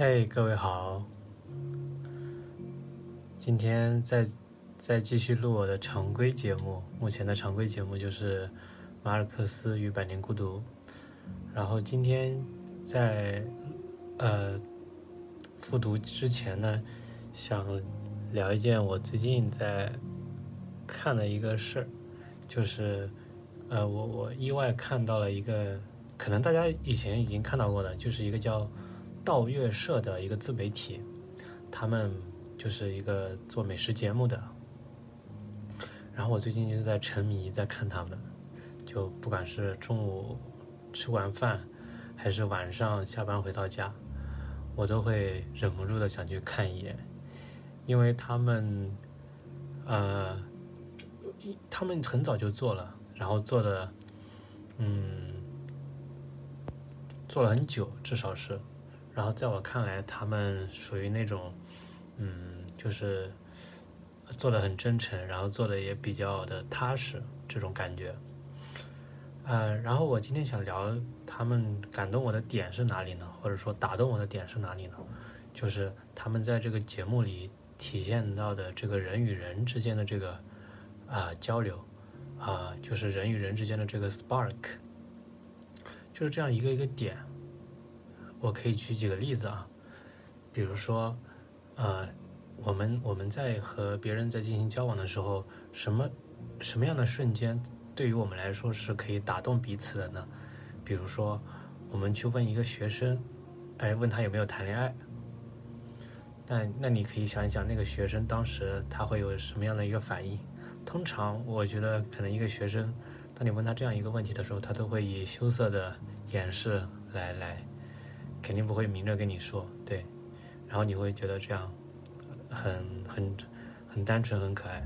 嘿，各位好，今天再再继续录我的常规节目。目前的常规节目就是《马尔克斯与百年孤独》。然后今天在呃复读之前呢，想聊一件我最近在看的一个事儿，就是呃我我意外看到了一个，可能大家以前已经看到过的，就是一个叫。道月社的一个自媒体，他们就是一个做美食节目的。然后我最近就在沉迷在看他们，就不管是中午吃完饭，还是晚上下班回到家，我都会忍不住的想去看一眼，因为他们，呃，他们很早就做了，然后做的，嗯，做了很久，至少是。然后在我看来，他们属于那种，嗯，就是做的很真诚，然后做的也比较的踏实这种感觉。呃，然后我今天想聊他们感动我的点是哪里呢？或者说打动我的点是哪里呢？就是他们在这个节目里体现到的这个人与人之间的这个啊交流啊，就是人与人之间的这个 spark，就是这样一个一个点。我可以举几个例子啊，比如说，呃，我们我们在和别人在进行交往的时候，什么什么样的瞬间对于我们来说是可以打动彼此的呢？比如说，我们去问一个学生，哎，问他有没有谈恋爱，那那你可以想一想，那个学生当时他会有什么样的一个反应？通常我觉得，可能一个学生，当你问他这样一个问题的时候，他都会以羞涩的掩饰来来。肯定不会明着跟你说，对，然后你会觉得这样很很很单纯很可爱。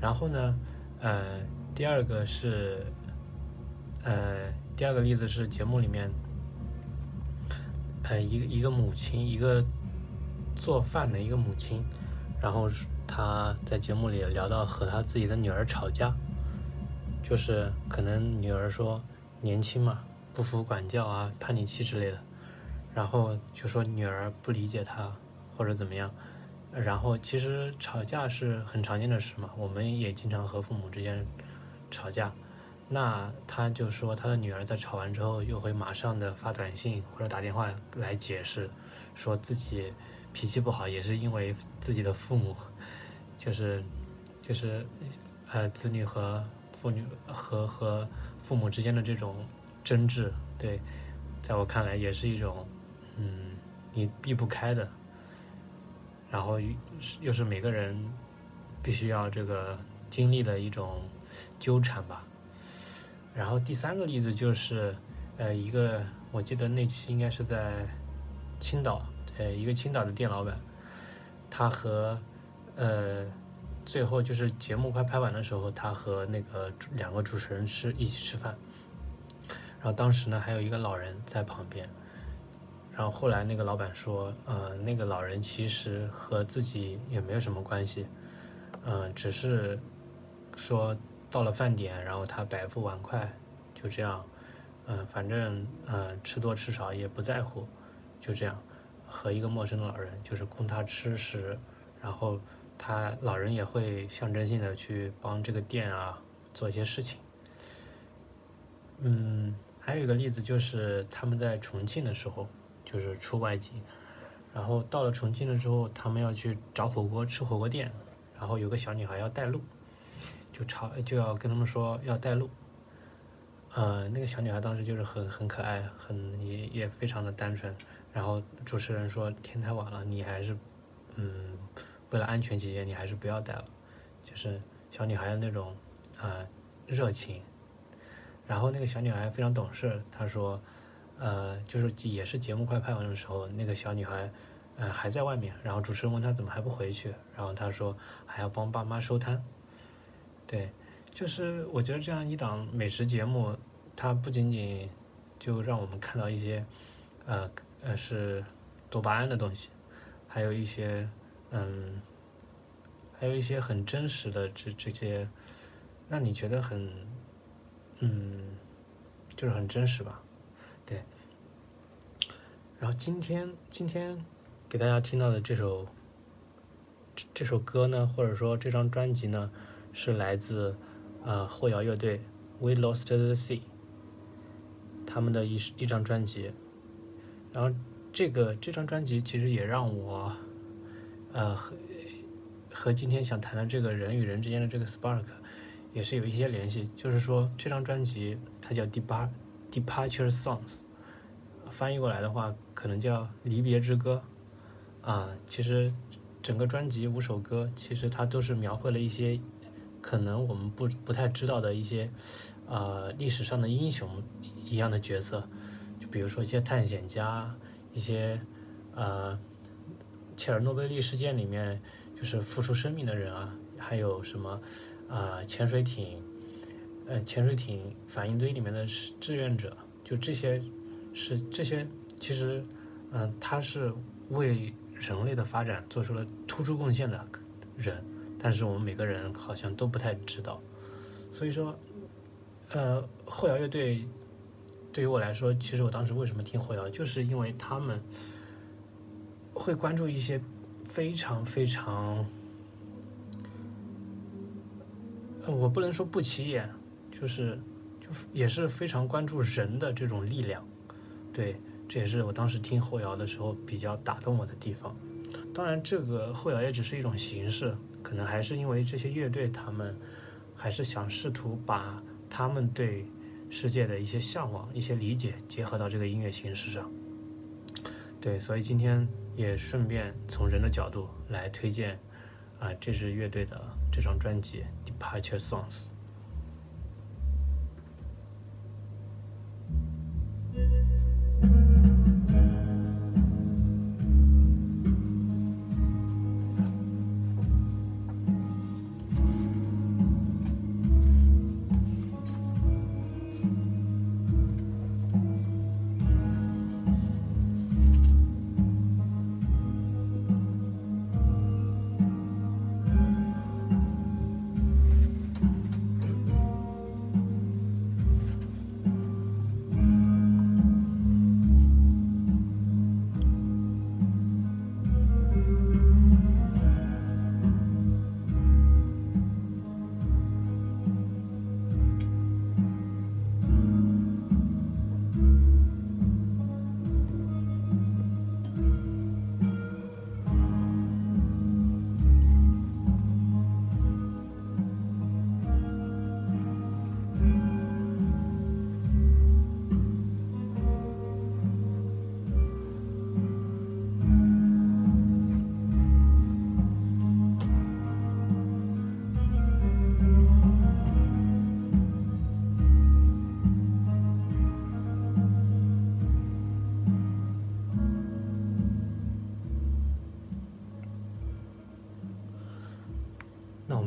然后呢，呃，第二个是，呃，第二个例子是节目里面，呃，一个一个母亲，一个做饭的一个母亲，然后她在节目里聊到和她自己的女儿吵架，就是可能女儿说年轻嘛，不服管教啊，叛逆期之类的。然后就说女儿不理解他，或者怎么样，然后其实吵架是很常见的事嘛，我们也经常和父母之间吵架。那他就说他的女儿在吵完之后，又会马上的发短信或者打电话来解释，说自己脾气不好也是因为自己的父母，就是就是呃子女和父女和和父母之间的这种争执，对，在我看来也是一种。嗯，你避不开的，然后又是每个人必须要这个经历的一种纠缠吧。然后第三个例子就是，呃，一个我记得那期应该是在青岛，呃，一个青岛的店老板，他和呃最后就是节目快拍完的时候，他和那个两个主持人吃一起吃饭，然后当时呢还有一个老人在旁边。然后后来那个老板说，呃，那个老人其实和自己也没有什么关系，嗯，只是说到了饭点，然后他摆副碗筷，就这样，嗯，反正嗯吃多吃少也不在乎，就这样，和一个陌生的老人就是供他吃食，然后他老人也会象征性的去帮这个店啊做一些事情，嗯，还有一个例子就是他们在重庆的时候。就是出外景，然后到了重庆了之后，他们要去找火锅吃火锅店，然后有个小女孩要带路，就吵就要跟他们说要带路，呃，那个小女孩当时就是很很可爱，很也也非常的单纯，然后主持人说天太晚了，你还是嗯为了安全起见，你还是不要带了，就是小女孩的那种啊热情，然后那个小女孩非常懂事，她说。呃，就是也是节目快拍完的时候，那个小女孩，呃，还在外面。然后主持人问她怎么还不回去，然后她说还要帮爸妈收摊。对，就是我觉得这样一档美食节目，它不仅仅就让我们看到一些，呃呃是多巴胺的东西，还有一些嗯，还有一些很真实的这这些，让你觉得很，嗯，就是很真实吧。然后今天今天给大家听到的这首这这首歌呢，或者说这张专辑呢，是来自呃后摇乐队 We Lost the Sea 他们的一一张专辑。然后这个这张专辑其实也让我呃和和今天想谈的这个人与人之间的这个 spark 也是有一些联系。就是说这张专辑它叫 Depart Departure Songs，翻译过来的话可能叫离别之歌啊。其实整个专辑五首歌，其实它都是描绘了一些可能我们不不太知道的一些呃历史上的英雄一样的角色。就比如说一些探险家，一些呃切尔诺贝利事件里面就是付出生命的人啊，还有什么啊潜水艇，呃潜水艇反应堆里面的志愿者，就这些是这些其实嗯他是为人类的发展做出了突出贡献的人，但是我们每个人好像都不太知道，所以说呃后摇乐队。对于我来说，其实我当时为什么听后摇，就是因为他们会关注一些非常非常，我不能说不起眼，就是就也是非常关注人的这种力量。对，这也是我当时听后摇的时候比较打动我的地方。当然，这个后摇也只是一种形式，可能还是因为这些乐队他们还是想试图把他们对。世界的一些向往、一些理解，结合到这个音乐形式上。对，所以今天也顺便从人的角度来推荐啊这支乐队的这张专辑《Departure Songs》。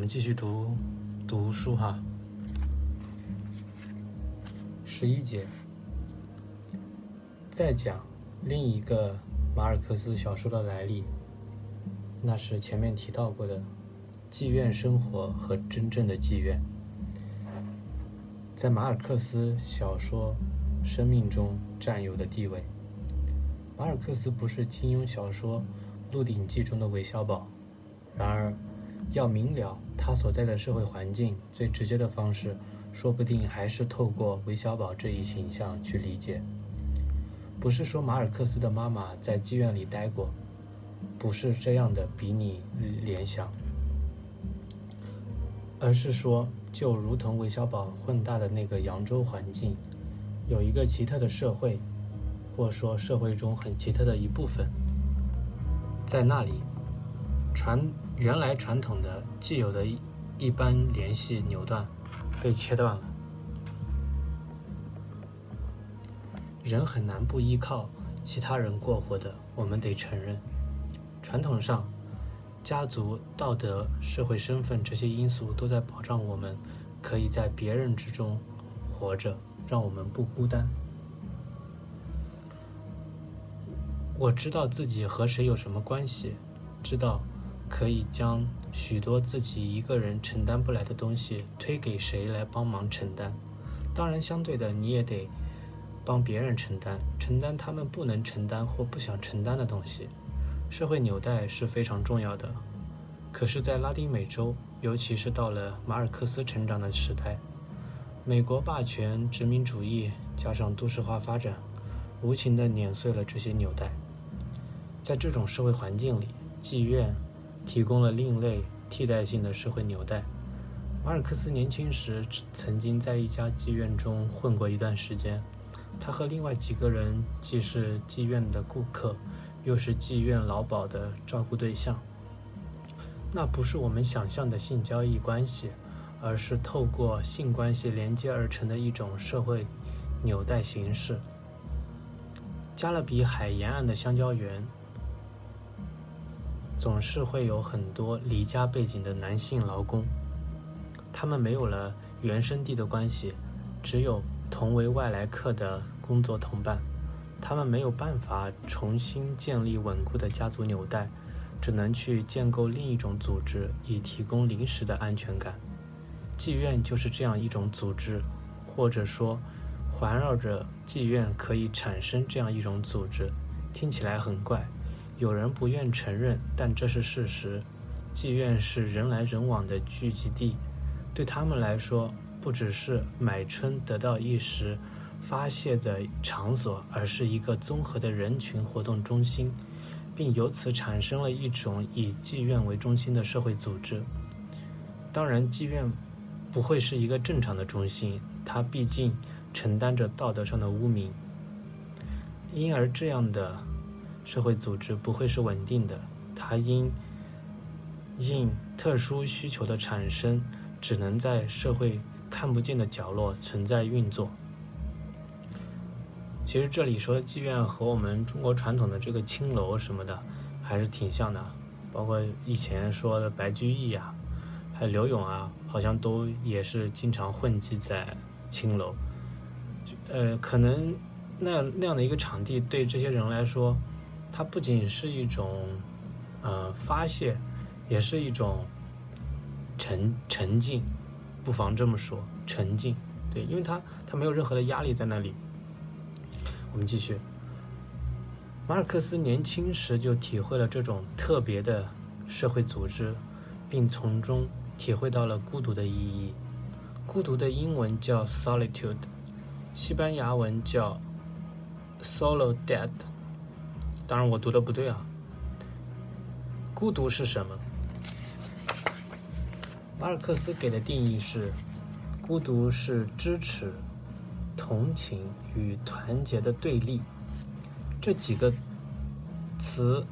继续读读书哈。十一节，再讲另一个马尔克斯小说的来历，那是前面提到过的妓院生活和真正的妓院，在马尔克斯小说生命中占有的地位。马尔克斯不是金庸小说《鹿鼎记》中的韦小宝，然而。要明了他所在的社会环境，最直接的方式，说不定还是透过韦小宝这一形象去理解。不是说马尔克斯的妈妈在妓院里待过，不是这样的比拟联想，而是说，就如同韦小宝混大的那个扬州环境，有一个奇特的社会，或说社会中很奇特的一部分，在那里，传。原来传统的既有的一般联系扭断，被切断了。人很难不依靠其他人过活的，我们得承认。传统上，家族、道德、社会身份这些因素都在保障我们可以在别人之中活着，让我们不孤单。我知道自己和谁有什么关系，知道。可以将许多自己一个人承担不来的东西推给谁来帮忙承担？当然，相对的，你也得帮别人承担，承担他们不能承担或不想承担的东西。社会纽带是非常重要的。可是，在拉丁美洲，尤其是到了马尔克斯成长的时代，美国霸权、殖民主义加上都市化发展，无情地碾碎了这些纽带。在这种社会环境里，妓院提供了另类替代性的社会纽带。马尔克斯年轻时曾经在一家妓院中混过一段时间，他和另外几个人既是妓院的顾客，又是妓院老鸨的照顾对象。那不是我们想象的性交易关系，而是透过性关系连接而成的一种社会纽带形式。加勒比海沿岸的香蕉园。总是会有很多离家背景的男性劳工，他们没有了原生地的关系，只有同为外来客的工作同伴，他们没有办法重新建立稳固的家族纽带，只能去建构另一种组织，以提供临时的安全感。妓院就是这样一种组织，或者说，环绕着妓院可以产生这样一种组织，听起来很怪。有人不愿承认，但这是事实。妓院是人来人往的聚集地，对他们来说，不只是买春得到一时发泄的场所，而是一个综合的人群活动中心，并由此产生了一种以妓院为中心的社会组织。当然，妓院不会是一个正常的中心，它毕竟承担着道德上的污名，因而这样的。社会组织不会是稳定的，它因应特殊需求的产生，只能在社会看不见的角落存在运作。其实这里说的妓院和我们中国传统的这个青楼什么的还是挺像的，包括以前说的白居易啊，还有刘勇啊，好像都也是经常混迹在青楼。呃，可能那那样的一个场地对这些人来说。它不仅是一种，呃，发泄，也是一种沉沉静，不妨这么说，沉静。对，因为它它没有任何的压力在那里。我们继续。马尔克斯年轻时就体会了这种特别的社会组织，并从中体会到了孤独的意义。孤独的英文叫 solitude，西班牙文叫 solo dead。当然，我读的不对啊。孤独是什么？马尔克斯给的定义是：孤独是支持、同情与团结的对立。这几个词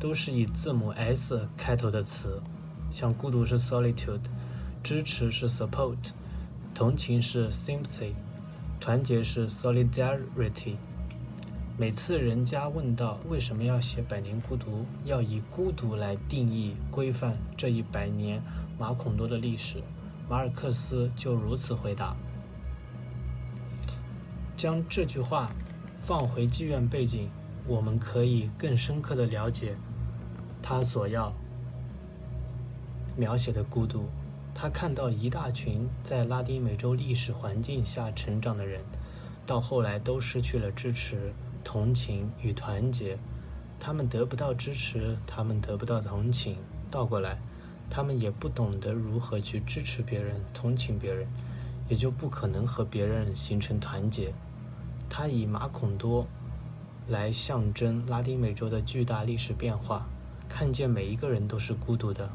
都是以字母 S 开头的词，像孤独是 solitude，支持是 support，同情是 sympathy，团结是 solidarity。每次人家问到为什么要写《百年孤独》，要以孤独来定义规范这一百年马孔多的历史，马尔克斯就如此回答。将这句话放回妓院背景，我们可以更深刻的了解他所要描写的孤独。他看到一大群在拉丁美洲历史环境下成长的人，到后来都失去了支持。同情与团结，他们得不到支持，他们得不到同情，倒过来，他们也不懂得如何去支持别人、同情别人，也就不可能和别人形成团结。他以马孔多来象征拉丁美洲的巨大历史变化，看见每一个人都是孤独的。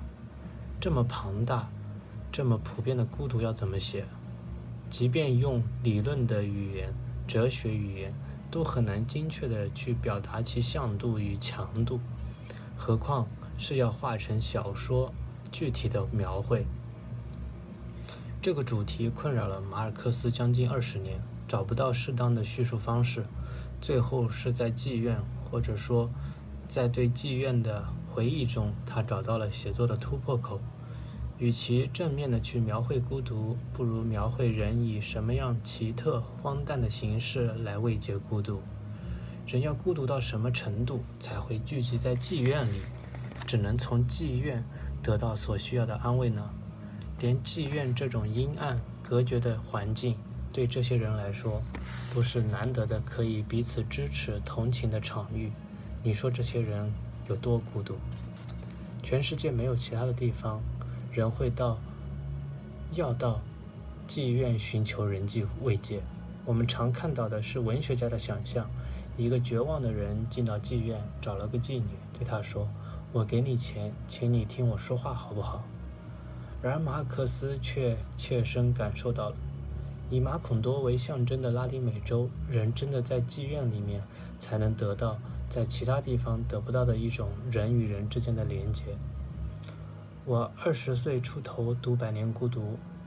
这么庞大、这么普遍的孤独要怎么写？即便用理论的语言、哲学语言。都很难精确地去表达其向度与强度，何况是要画成小说具体的描绘。这个主题困扰了马尔克斯将近二十年，找不到适当的叙述方式，最后是在妓院，或者说在对妓院的回忆中，他找到了写作的突破口。与其正面的去描绘孤独，不如描绘人以什么样奇特、荒诞的形式来慰藉孤独。人要孤独到什么程度才会聚集在妓院里，只能从妓院得到所需要的安慰呢？连妓院这种阴暗、隔绝的环境，对这些人来说，都是难得的可以彼此支持、同情的场域。你说这些人有多孤独？全世界没有其他的地方，人会到要到妓院寻求人际慰藉。我们常看到的是文学家的想象：一个绝望的人进到妓院，找了个妓女，对他说：“我给你钱，请你听我说话，好不好？”然而马克斯却切身感受到了。以马孔多为象征的拉丁美洲人，真的在妓院里面才能得到在其他地方得不到的一种人与人之间的连接。我二十岁出头读《百年孤独》，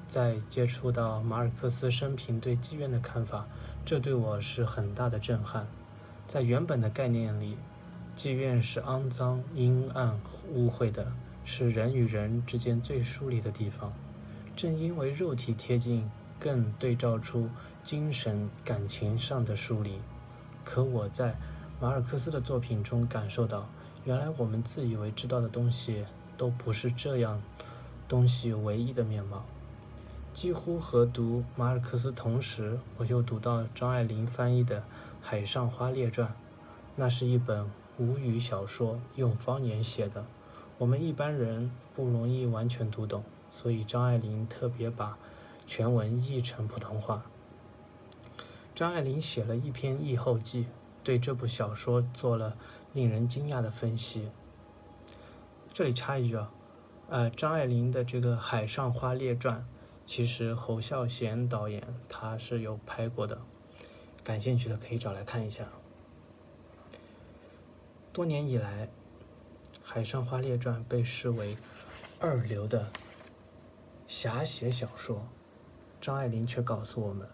在接触到马尔克斯生平对妓院的看法，这对我是很大的震撼。在原本的概念里，妓院是肮脏、阴暗、污秽的，是人与人之间最疏离的地方。正因为肉体贴近。更对照出精神感情上的疏离。可我在马尔克斯的作品中感受到，原来我们自以为知道的东西都不是这样东西唯一的面貌。几乎和读马尔克斯同时，我又读到张爱玲翻译的《海上花列传》，那是一本吴语小说，用方言写的，我们一般人不容易完全读懂，所以张爱玲特别把。全文译成普通话。张爱玲写了一篇译后记，对这部小说做了令人惊讶的分析。这里插一句啊，呃，张爱玲的这个《海上花列传》，其实侯孝贤导演他是有拍过的，感兴趣的可以找来看一下。多年以来，《海上花列传》被视为二流的侠写小说。张爱玲却告诉我们，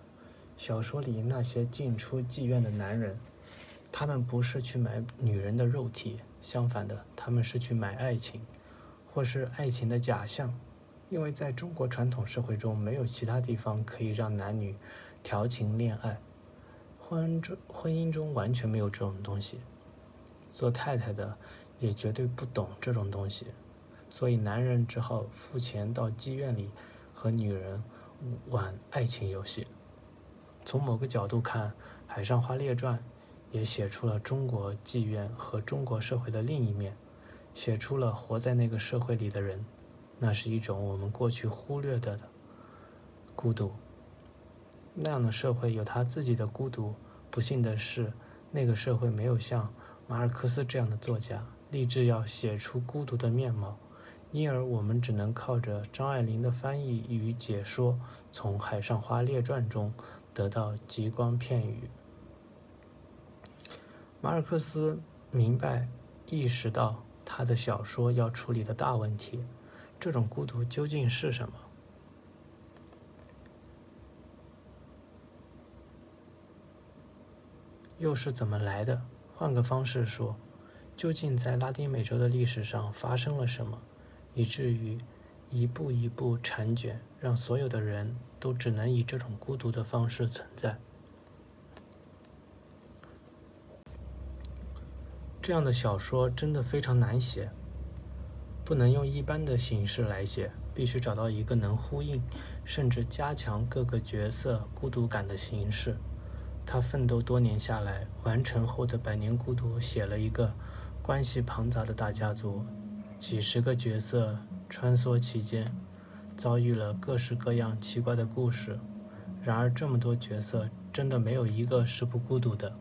小说里那些进出妓院的男人，他们不是去买女人的肉体，相反的，他们是去买爱情，或是爱情的假象。因为在中国传统社会中，没有其他地方可以让男女调情恋爱，婚中婚姻中完全没有这种东西。做太太的也绝对不懂这种东西，所以男人只好付钱到妓院里和女人。玩爱情游戏。从某个角度看，《海上花列传》也写出了中国妓院和中国社会的另一面，写出了活在那个社会里的人，那是一种我们过去忽略的孤独。那样的社会有他自己的孤独。不幸的是，那个社会没有像马尔克斯这样的作家立志要写出孤独的面貌。因而，我们只能靠着张爱玲的翻译与解说，从《海上花列传》中得到极光片语。马尔克斯明白、意识到他的小说要处理的大问题：这种孤独究竟是什么？又是怎么来的？换个方式说，究竟在拉丁美洲的历史上发生了什么？以至于一步一步缠卷，让所有的人都只能以这种孤独的方式存在。这样的小说真的非常难写，不能用一般的形式来写，必须找到一个能呼应甚至加强各个角色孤独感的形式。他奋斗多年下来，完成后的《百年孤独》写了一个关系庞杂的大家族。几十个角色穿梭其间，遭遇了各式各样奇怪的故事。然而，这么多角色，真的没有一个是不孤独的。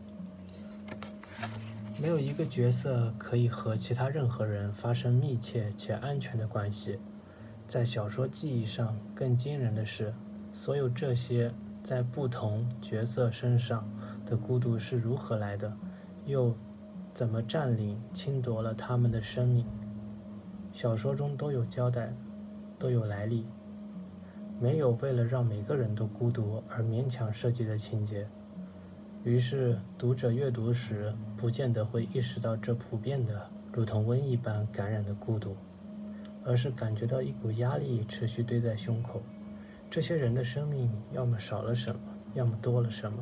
没有一个角色可以和其他任何人发生密切且安全的关系。在小说记忆上，更惊人的是，所有这些在不同角色身上的孤独是如何来的，又怎么占领、侵夺了他们的生命？小说中都有交代，都有来历，没有为了让每个人都孤独而勉强设计的情节。于是，读者阅读时不见得会意识到这普遍的如同瘟疫般感染的孤独，而是感觉到一股压力持续堆在胸口。这些人的生命要么少了什么，要么多了什么，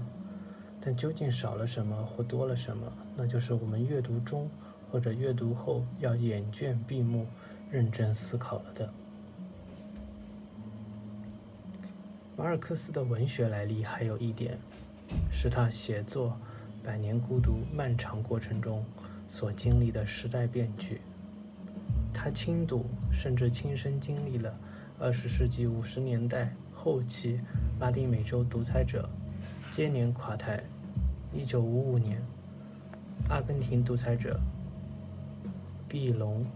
但究竟少了什么或多了什么，那就是我们阅读中或者阅读后要眼倦闭目。认真思考了的。马尔克斯的文学来历还有一点，是他写作《百年孤独》漫长过程中所经历的时代变局。他亲睹甚至亲身经历了二十世纪五十年代后期拉丁美洲独裁者接连垮台。一九五五年，阿根廷独裁者毕隆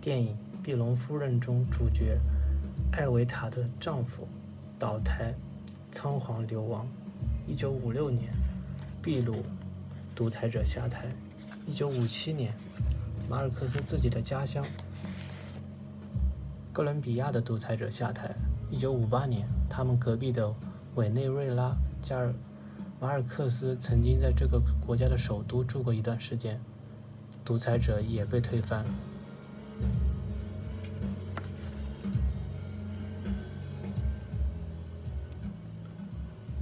电影《毕隆夫人》中主角艾维塔的丈夫。倒台，仓皇流亡。一九五六年，秘鲁独裁者下台。一九五七年，马尔克斯自己的家乡哥伦比亚的独裁者下台。一九五八年，他们隔壁的委内瑞拉加尔马尔克斯曾经在这个国家的首都住过一段时间，独裁者也被推翻。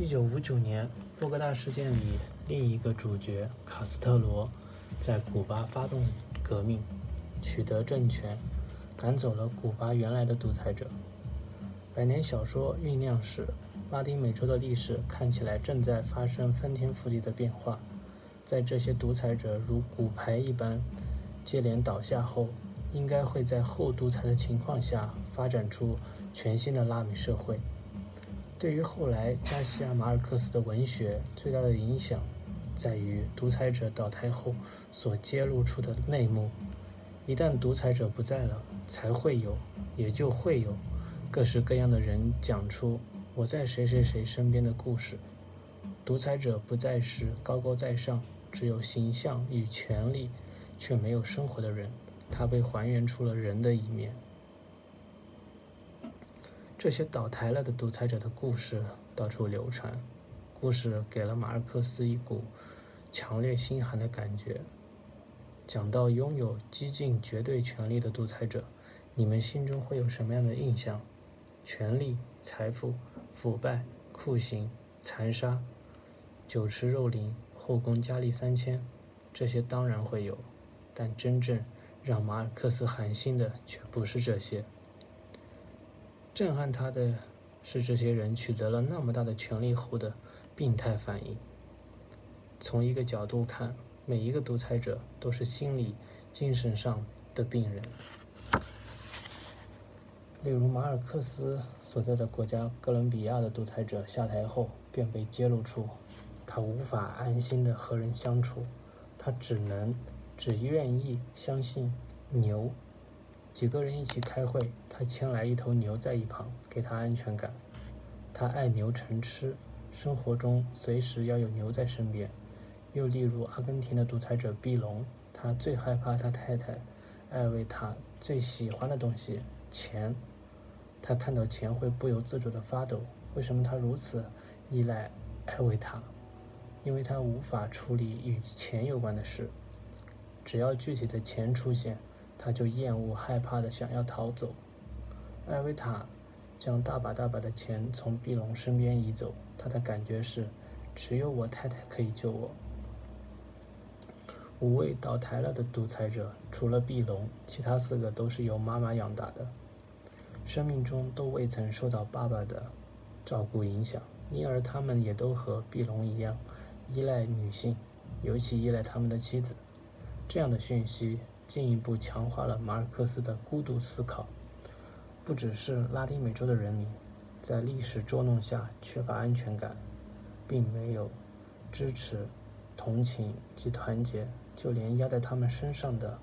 一九五九年，波哥大事件里另一个主角卡斯特罗在古巴发动革命，取得政权，赶走了古巴原来的独裁者。百年小说酝酿时，拉丁美洲的历史看起来正在发生翻天覆地的变化。在这些独裁者如骨牌一般接连倒下后，应该会在后独裁的情况下发展出全新的拉美社会。对于后来加西亚·马尔克斯的文学最大的影响，在于独裁者倒台后所揭露出的内幕。一旦独裁者不在了，才会有，也就会有各式各样的人讲出我在谁谁谁身边的故事。独裁者不再是高高在上，只有形象与权力，却没有生活的人。他被还原出了人的一面。这些倒台了的独裁者的故事到处流传，故事给了马尔克斯一股强烈心寒的感觉。讲到拥有激进绝对权力的独裁者，你们心中会有什么样的印象？权力、财富、腐败、酷刑、残杀、酒池肉林、后宫佳丽三千，这些当然会有，但真正让马尔克斯寒心的却不是这些。震撼他的是，这些人取得了那么大的权力后的病态反应。从一个角度看，每一个独裁者都是心理、精神上的病人。例如，马尔克斯所在的国家哥伦比亚的独裁者下台后，便被揭露出他无法安心的和人相处，他只能只愿意相信牛。几个人一起开会，他牵来一头牛在一旁，给他安全感。他爱牛成痴，生活中随时要有牛在身边。又例如阿根廷的独裁者毕隆，他最害怕他太太艾维塔最喜欢的东西——钱。他看到钱会不由自主地发抖。为什么他如此依赖艾维塔？因为他无法处理与钱有关的事。只要具体的钱出现。他就厌恶、害怕的想要逃走。艾维塔将大把大把的钱从碧隆身边移走，他的感觉是，只有我太太可以救我。五位倒台了的独裁者，除了碧隆，其他四个都是由妈妈养大的，生命中都未曾受到爸爸的照顾影响，因而他们也都和碧隆一样，依赖女性，尤其依赖他们的妻子。这样的讯息。进一步强化了马尔克斯的孤独思考。不只是拉丁美洲的人民，在历史捉弄下缺乏安全感，并没有支持、同情及团结，就连压在他们身上的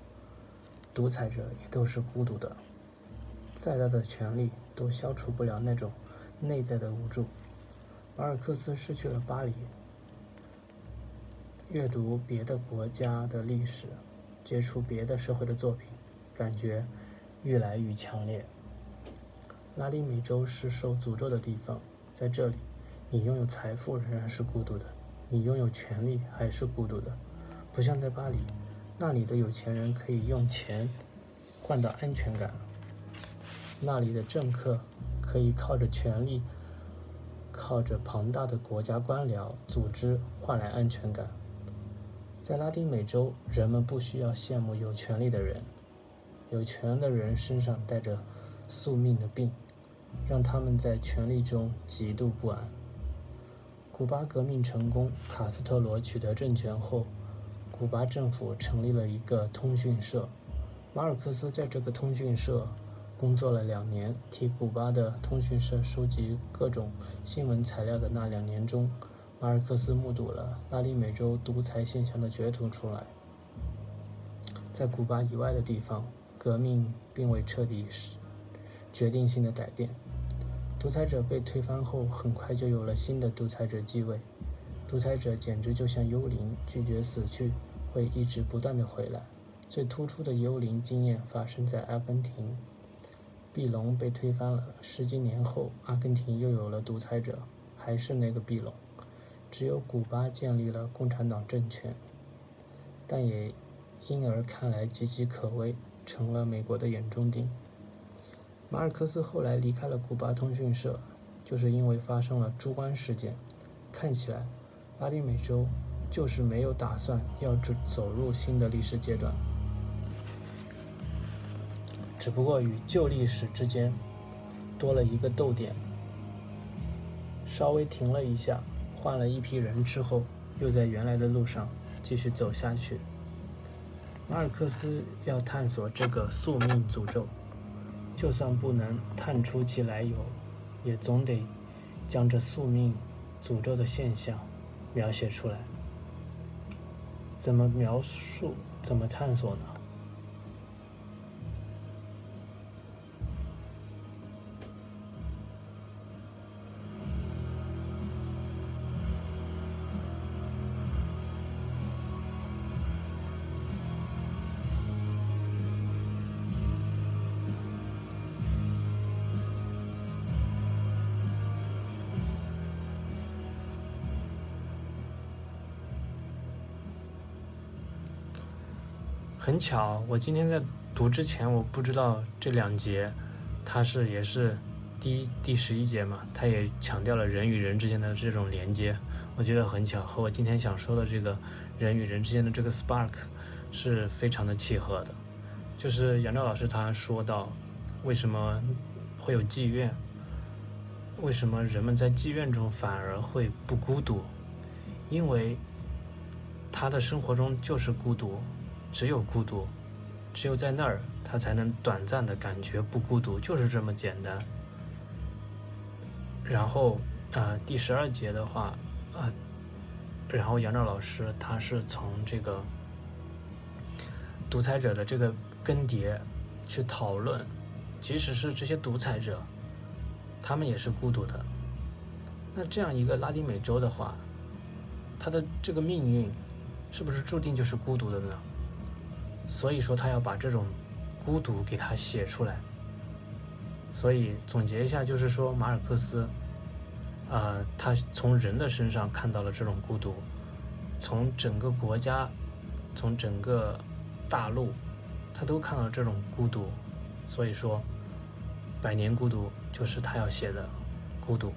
独裁者也都是孤独的。再大的权力都消除不了那种内在的无助。马尔克斯失去了巴黎，阅读别的国家的历史。接触别的社会的作品，感觉愈来愈强烈。拉丁美洲是受诅咒的地方，在这里，你拥有财富仍然是孤独的，你拥有权力还是孤独的。不像在巴黎，那里的有钱人可以用钱换到安全感，那里的政客可以靠着权力、靠着庞大的国家官僚组织换来安全感。在拉丁美洲，人们不需要羡慕有权力的人，有权的人身上带着宿命的病，让他们在权力中极度不安。古巴革命成功，卡斯特罗取得政权后，古巴政府成立了一个通讯社。马尔克斯在这个通讯社工作了两年，替古巴的通讯社收集各种新闻材料的那两年中，马尔克斯目睹了拉丁美洲独裁现象的决图出来。在古巴以外的地方，革命并未彻底决定性的改变。独裁者被推翻后，很快就有了新的独裁者继位。独裁者简直就像幽灵，拒绝死去，会一直不断的回来。最突出的幽灵经验发生在阿根廷，毕隆被推翻了。十几年后，阿根廷又有了独裁者，还是那个毕隆。只有古巴建立了共产党政权，但也因而看来岌岌可危，成了美国的眼中钉。马尔克斯后来离开了古巴通讯社，就是因为发生了猪湾事件。看起来，拉丁美洲就是没有打算要走走入新的历史阶段，只不过与旧历史之间多了一个逗点，稍微停了一下，换了一批人之后，又在原来的路上继续走下去。马尔克斯要探索这个宿命诅咒。就算不能探出其来由，也总得将这宿命诅咒的现象描写出来。怎么描述？怎么探索呢？很巧，我今天在读之前，我不知道这两节，它是也是第一第十一节嘛，它也强调了人与人之间的这种连接，我觉得很巧，和我今天想说的这个人与人之间的这个 spark 是非常的契合的。就是杨照老师他说到，为什么会有妓院？为什么人们在妓院中反而会不孤独？因为他的生活中就是孤独。只有孤独，只有在那儿，他才能短暂的感觉不孤独，就是这么简单。然后，呃，第十二节的话，呃，然后杨照老师他是从这个独裁者的这个更迭去讨论，即使是这些独裁者，他们也是孤独的。那这样一个拉丁美洲的话，他的这个命运是不是注定就是孤独的呢？所以说，他要把这种孤独给他写出来。所以总结一下，就是说，马尔克斯，呃，他从人的身上看到了这种孤独，从整个国家，从整个大陆，他都看到这种孤独。所以说，《百年孤独》就是他要写的孤独。